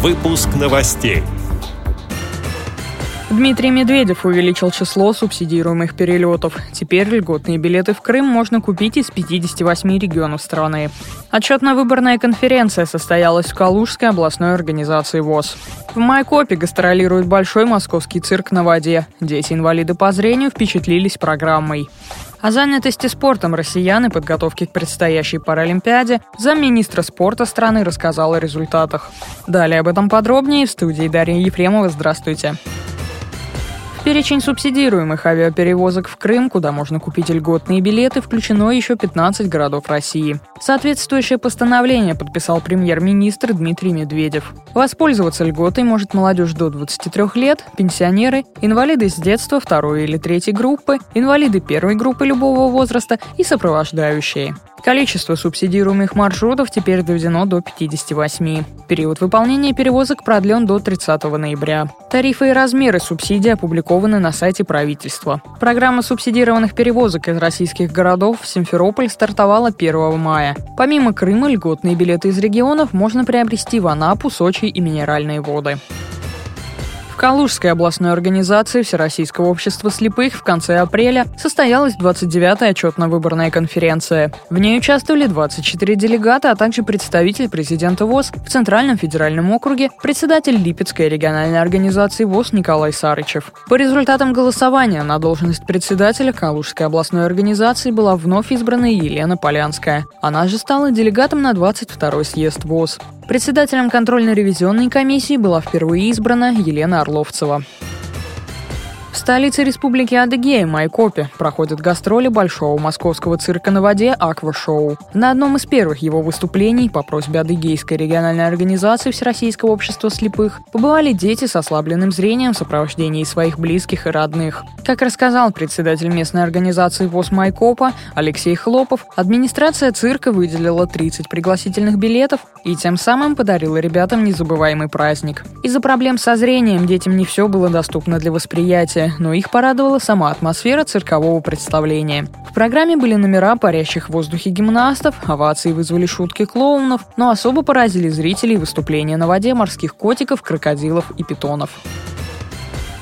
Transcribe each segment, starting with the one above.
Выпуск новостей. Дмитрий Медведев увеличил число субсидируемых перелетов. Теперь льготные билеты в Крым можно купить из 58 регионов страны. Отчетно-выборная конференция состоялась в Калужской областной организации ВОЗ. В Майкопе гастролирует большой московский цирк на воде. Дети-инвалиды по зрению впечатлились программой. О занятости спортом россиян и подготовке к предстоящей Паралимпиаде замминистра спорта страны рассказал о результатах. Далее об этом подробнее в студии Дарья Ефремова. Здравствуйте. В перечень субсидируемых авиаперевозок в Крым, куда можно купить льготные билеты, включено еще 15 городов России. Соответствующее постановление подписал премьер-министр Дмитрий Медведев. Воспользоваться льготой может молодежь до 23 лет, пенсионеры, инвалиды с детства второй или третьей группы, инвалиды первой группы любого возраста и сопровождающие. Количество субсидируемых маршрутов теперь доведено до 58. Период выполнения перевозок продлен до 30 ноября. Тарифы и размеры субсидий опубликованы на сайте правительства. Программа субсидированных перевозок из российских городов в Симферополь стартовала 1 мая. Помимо Крыма, льготные билеты из регионов можно приобрести в Анапу, Сочи и Минеральные воды. Калужской областной организации Всероссийского общества слепых в конце апреля состоялась 29-я отчетно-выборная конференция. В ней участвовали 24 делегата, а также представитель президента ВОЗ в Центральном федеральном округе, председатель Липецкой региональной организации ВОЗ Николай Сарычев. По результатам голосования на должность председателя Калужской областной организации была вновь избрана Елена Полянская. Она же стала делегатом на 22-й съезд ВОЗ. Председателем контрольно-ревизионной комиссии была впервые избрана Елена Орловцева. В столице Республики Адыгея, Майкопе, проходят гастроли большого московского цирка на воде «Аквашоу». На одном из первых его выступлений по просьбе Адыгейской региональной организации Всероссийского общества слепых побывали дети с ослабленным зрением в сопровождении своих близких и родных. Как рассказал председатель местной организации ВОЗ Майкопа Алексей Хлопов, администрация цирка выделила 30 пригласительных билетов и тем самым подарила ребятам незабываемый праздник. Из-за проблем со зрением детям не все было доступно для восприятия, но их порадовала сама атмосфера циркового представления. В программе были номера парящих в воздухе гимнастов, овации вызвали шутки клоунов, но особо поразили зрителей выступления на воде морских котиков, крокодилов и питонов.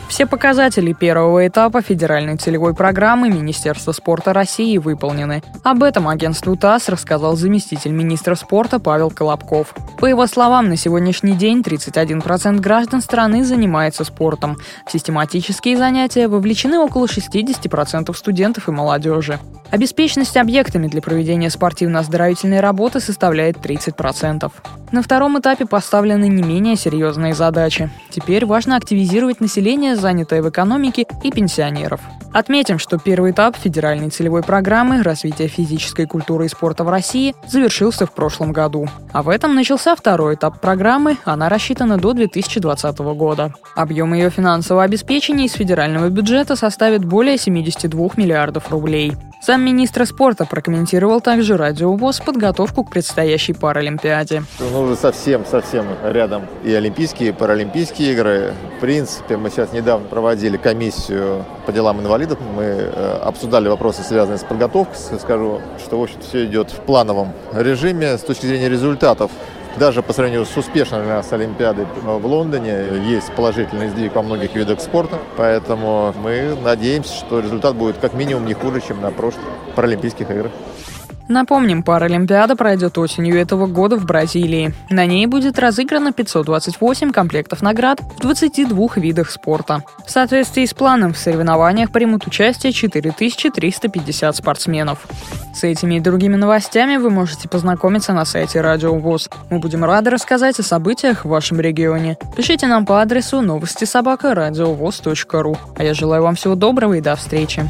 Все показатели первого этапа федеральной целевой программы Министерства спорта России выполнены. Об этом агентству ТАСС рассказал заместитель министра спорта Павел Колобков. По его словам, на сегодняшний день 31% граждан страны занимается спортом. В систематические занятия вовлечены около 60% студентов и молодежи. Обеспеченность объектами для проведения спортивно-оздоровительной работы составляет 30%. На втором этапе поставлены не менее серьезные задачи. Теперь важно активизировать население, занятое в экономике, и пенсионеров. Отметим, что первый этап федеральной целевой программы развития физической культуры и спорта в России завершился в прошлом году. А в этом начался второй этап программы, она рассчитана до 2020 года. Объем ее финансового обеспечения из федерального бюджета составит более 72 миллиардов рублей. Замминистра спорта прокомментировал также радиовоз подготовку к предстоящей Паралимпиаде. Ну, уже совсем-совсем рядом и Олимпийские, и Паралимпийские игры. В принципе, мы сейчас недавно проводили комиссию по делам инвалидов. Мы э, обсуждали вопросы, связанные с подготовкой. Скажу, что, в общем все идет в плановом режиме с точки зрения результатов. Даже по сравнению с успешной для нас Олимпиадой в Лондоне есть положительный сдвиг во многих видах спорта. Поэтому мы надеемся, что результат будет как минимум не хуже, чем на прошлых Паралимпийских играх. Напомним, Паралимпиада пройдет осенью этого года в Бразилии. На ней будет разыграно 528 комплектов наград в 22 видах спорта. В соответствии с планом в соревнованиях примут участие 4350 спортсменов. С этими и другими новостями вы можете познакомиться на сайте Радио ВОЗ. Мы будем рады рассказать о событиях в вашем регионе. Пишите нам по адресу новости собака ру. А я желаю вам всего доброго и до встречи.